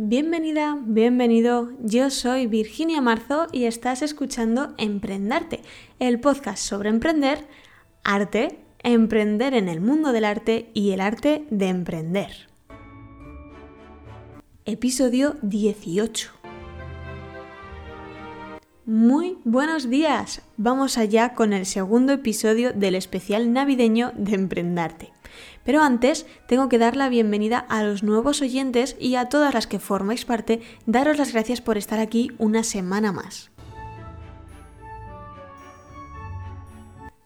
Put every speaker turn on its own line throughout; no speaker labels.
Bienvenida, bienvenido. Yo soy Virginia Marzo y estás escuchando Emprendarte, el podcast sobre emprender, arte, emprender en el mundo del arte y el arte de emprender. Episodio 18. Muy buenos días. Vamos allá con el segundo episodio del especial navideño de Emprendarte. Pero antes tengo que dar la bienvenida a los nuevos oyentes y a todas las que formáis parte, daros las gracias por estar aquí una semana más.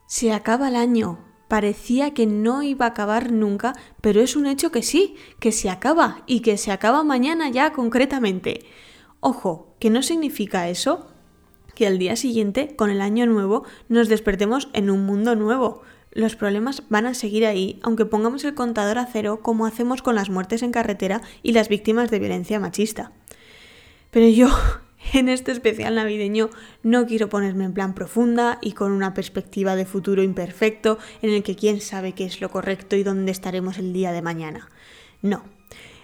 Se acaba el año. Parecía que no iba a acabar nunca, pero es un hecho que sí, que se acaba y que se acaba mañana ya concretamente. Ojo, que no significa eso que al día siguiente, con el año nuevo, nos despertemos en un mundo nuevo. Los problemas van a seguir ahí, aunque pongamos el contador a cero como hacemos con las muertes en carretera y las víctimas de violencia machista. Pero yo, en este especial navideño, no quiero ponerme en plan profunda y con una perspectiva de futuro imperfecto en el que quién sabe qué es lo correcto y dónde estaremos el día de mañana. No,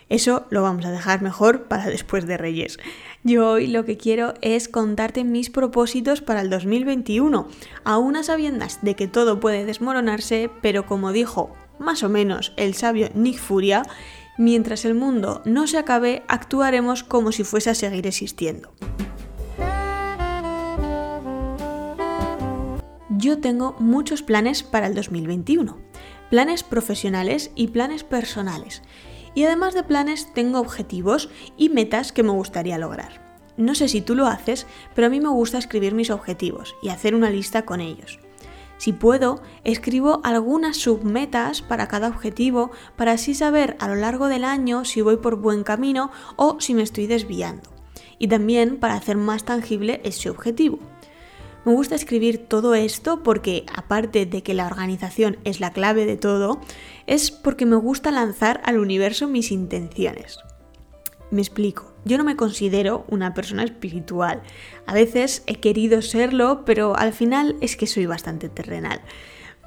eso lo vamos a dejar mejor para después de Reyes. Yo hoy lo que quiero es contarte mis propósitos para el 2021, a unas sabiendas de que todo puede desmoronarse, pero como dijo más o menos el sabio Nick Furia, mientras el mundo no se acabe, actuaremos como si fuese a seguir existiendo. Yo tengo muchos planes para el 2021, planes profesionales y planes personales. Y además de planes tengo objetivos y metas que me gustaría lograr. No sé si tú lo haces, pero a mí me gusta escribir mis objetivos y hacer una lista con ellos. Si puedo, escribo algunas submetas para cada objetivo para así saber a lo largo del año si voy por buen camino o si me estoy desviando. Y también para hacer más tangible ese objetivo. Me gusta escribir todo esto porque, aparte de que la organización es la clave de todo, es porque me gusta lanzar al universo mis intenciones. Me explico, yo no me considero una persona espiritual. A veces he querido serlo, pero al final es que soy bastante terrenal.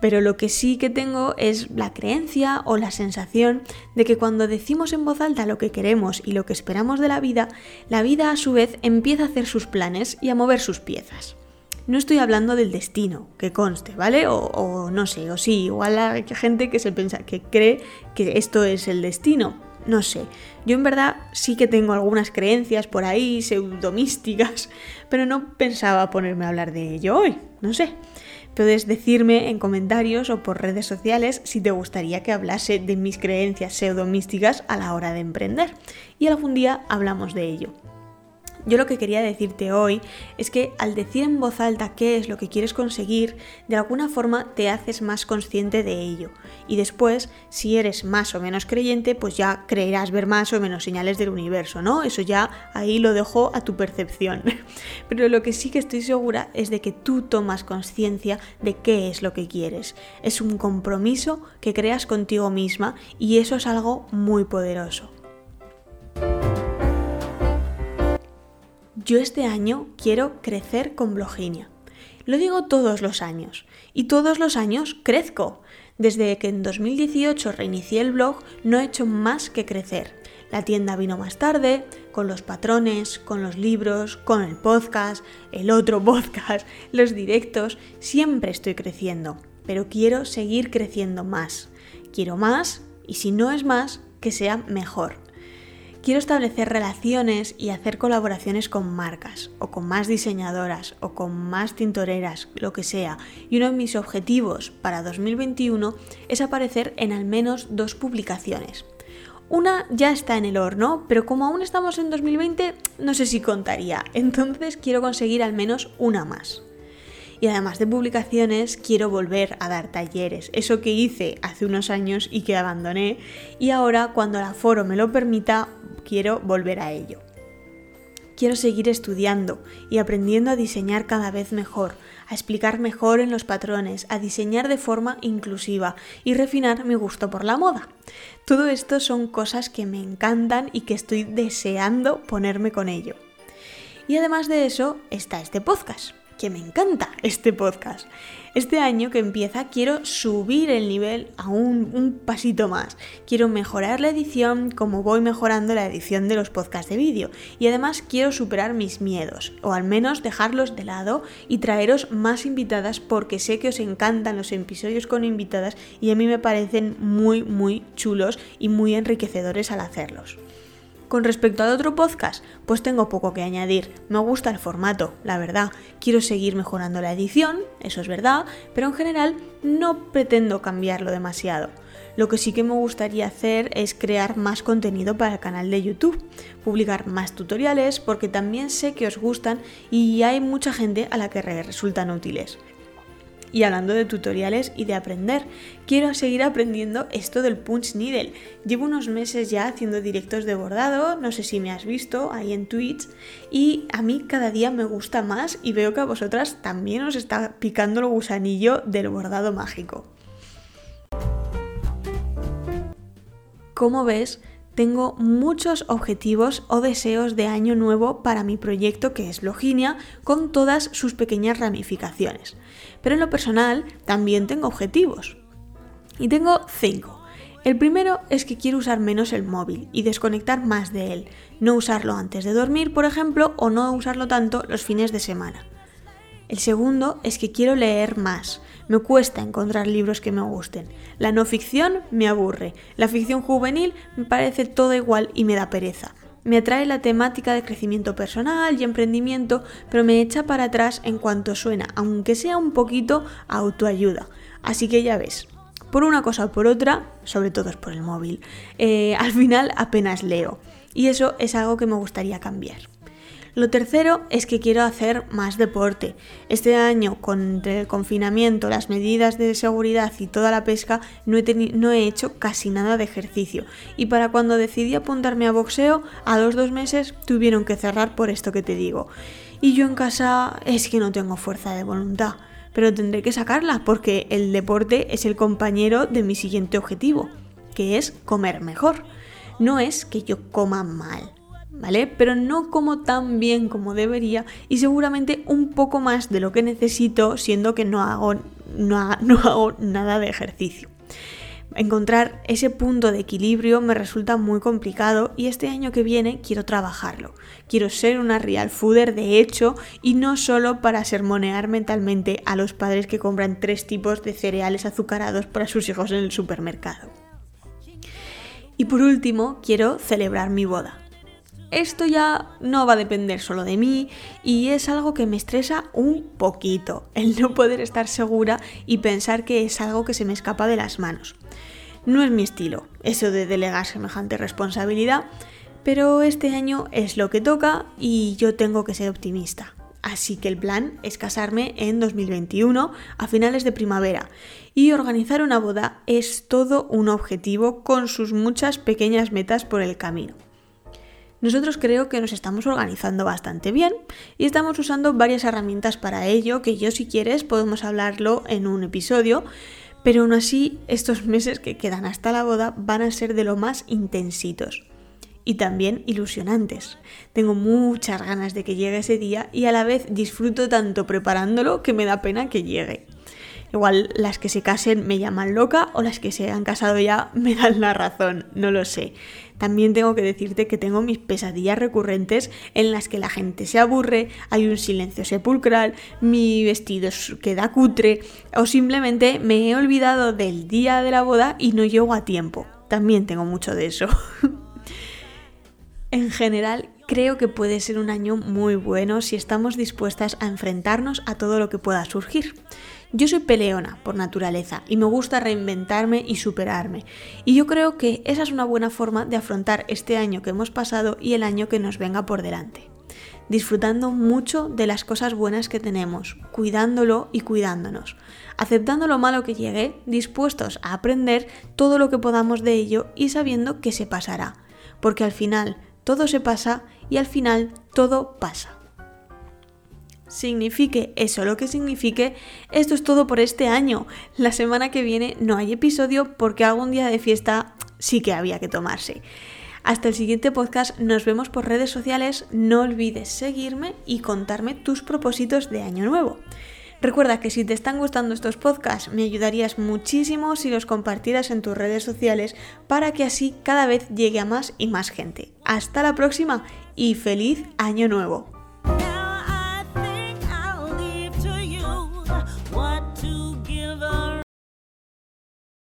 Pero lo que sí que tengo es la creencia o la sensación de que cuando decimos en voz alta lo que queremos y lo que esperamos de la vida, la vida a su vez empieza a hacer sus planes y a mover sus piezas. No estoy hablando del destino, que conste, ¿vale? O, no sé, o sí, igual hay gente que se piensa, que cree que esto es el destino. No sé, yo en verdad sí que tengo algunas creencias por ahí, pseudomísticas, pero no pensaba ponerme a hablar de ello hoy, no sé. Puedes decirme en comentarios o por redes sociales si te gustaría que hablase de mis creencias pseudomísticas a la hora de emprender. Y algún día hablamos de ello. Yo lo que quería decirte hoy es que al decir en voz alta qué es lo que quieres conseguir, de alguna forma te haces más consciente de ello. Y después, si eres más o menos creyente, pues ya creerás ver más o menos señales del universo, ¿no? Eso ya ahí lo dejo a tu percepción. Pero lo que sí que estoy segura es de que tú tomas conciencia de qué es lo que quieres. Es un compromiso que creas contigo misma y eso es algo muy poderoso. Yo este año quiero crecer con Bloginia. Lo digo todos los años. Y todos los años crezco. Desde que en 2018 reinicié el blog, no he hecho más que crecer. La tienda vino más tarde, con los patrones, con los libros, con el podcast, el otro podcast, los directos, siempre estoy creciendo. Pero quiero seguir creciendo más. Quiero más y si no es más, que sea mejor. Quiero establecer relaciones y hacer colaboraciones con marcas, o con más diseñadoras, o con más tintoreras, lo que sea. Y uno de mis objetivos para 2021 es aparecer en al menos dos publicaciones. Una ya está en el horno, pero como aún estamos en 2020, no sé si contaría. Entonces quiero conseguir al menos una más. Y además de publicaciones, quiero volver a dar talleres. Eso que hice hace unos años y que abandoné. Y ahora, cuando el aforo me lo permita, quiero volver a ello. Quiero seguir estudiando y aprendiendo a diseñar cada vez mejor, a explicar mejor en los patrones, a diseñar de forma inclusiva y refinar mi gusto por la moda. Todo esto son cosas que me encantan y que estoy deseando ponerme con ello. Y además de eso está este podcast que me encanta este podcast. Este año que empieza quiero subir el nivel a un, pasito más. Quiero mejorar la edición como voy mejorando la edición de los podcasts de vídeo. Y además quiero superar mis miedos, o al menos dejarlos de lado y traeros más invitadas porque sé que os encantan los episodios con invitadas y a mí me parecen muy, muy chulos y muy enriquecedores al hacerlos. Con respecto al otro podcast, pues tengo poco que añadir. Me gusta el formato, la verdad. Quiero seguir mejorando la edición, eso es verdad, pero en general no pretendo cambiarlo demasiado. Lo que sí que me gustaría hacer es crear más contenido para el canal de YouTube, publicar más tutoriales porque también sé que os gustan y hay mucha gente a la que resultan útiles. Y hablando de tutoriales y de aprender, quiero seguir aprendiendo esto del punch needle. Llevo unos meses ya haciendo directos de bordado, no sé si me has visto ahí en Twitch, y a mí cada día me gusta más y veo que a vosotras también os está picando el gusanillo del bordado mágico. Como ves, tengo muchos objetivos o deseos de año nuevo para mi proyecto que es Loginia con todas sus pequeñas ramificaciones. Pero en lo personal también tengo objetivos. Y tengo cinco. El primero es que quiero usar menos el móvil y desconectar más de él, no usarlo antes de dormir, por ejemplo, o no usarlo tanto los fines de semana. El segundo es que quiero leer más. Me cuesta encontrar libros que me gusten. La no ficción me aburre. La ficción juvenil me parece todo igual y me da pereza. Me atrae la temática de crecimiento personal y emprendimiento, pero me echa para atrás en cuanto suena, aunque sea un poquito autoayuda. Así que ya ves, por una cosa o por otra, sobre todo es por el móvil, eh, al final apenas leo. Y eso es algo que me gustaría cambiar. Lo tercero es que quiero hacer más deporte. Este año, con el confinamiento, las medidas de seguridad y toda la pesca, no he, no he hecho casi nada de ejercicio. Y para cuando decidí apuntarme a boxeo, a los dos meses tuvieron que cerrar por esto que te digo. Y yo en casa es que no tengo fuerza de voluntad. Pero tendré que sacarla porque el deporte es el compañero de mi siguiente objetivo, que es comer mejor. No es que yo coma mal Pero no como tan bien como debería y seguramente un poco más de lo que necesito siendo que no hago, no, no hago nada de ejercicio. Encontrar ese punto de equilibrio me resulta muy complicado y este año que viene quiero trabajarlo. Quiero ser una real fooder de hecho y no solo para sermonear mentalmente a los padres que compran tres tipos de cereales azucarados para sus hijos en el supermercado. Y por último, quiero celebrar mi boda esto ya no va a depender solo de mí y es algo que me estresa un poquito, el no poder estar segura y pensar que es algo que se me escapa de las manos. No es mi estilo, eso de delegar semejante responsabilidad, pero este año es lo que toca y yo tengo que ser optimista. Así que el plan es casarme en 2021 a finales de primavera y organizar una boda es todo un objetivo con sus muchas pequeñas metas por el camino. Nosotros creo que nos estamos organizando bastante bien y estamos usando varias herramientas para ello, que yo si quieres podemos hablarlo en un episodio, pero aún así estos meses que quedan hasta la boda van a ser de lo más intensitos y también ilusionantes. Tengo muchas ganas de que llegue ese día y a la vez disfruto tanto preparándolo que me da pena que llegue. Igual las que se casen me llaman loca o las que se han casado ya me dan la razón, no lo sé. También tengo que decirte que tengo mis pesadillas recurrentes en las que la gente se aburre, hay un silencio sepulcral, mi vestido queda cutre o simplemente me he olvidado del día de la boda y no llego a tiempo. También tengo mucho de eso. en general, creo que puede ser un año muy bueno si estamos dispuestas a enfrentarnos a todo lo que pueda surgir. Yo soy peleona por naturaleza y me gusta reinventarme y superarme. Y yo creo que esa es una buena forma de afrontar este año que hemos pasado y el año que nos venga por delante. Disfrutando mucho de las cosas buenas que tenemos, cuidándolo y cuidándonos, aceptando lo malo que llegue, dispuestos a aprender todo lo que podamos de ello y sabiendo que se pasará, porque al final todo se pasa y al final todo pasa signifique eso lo que signifique, esto es todo por este año. La semana que viene no hay episodio porque algún día de fiesta sí que había que tomarse. Hasta el siguiente podcast, nos vemos por redes sociales, no olvides seguirme y contarme tus propósitos de año nuevo. Recuerda que si te están gustando estos podcasts, me ayudarías muchísimo si los compartieras en tus redes sociales para que así cada vez llegue a más y más gente. Hasta la próxima y feliz año nuevo.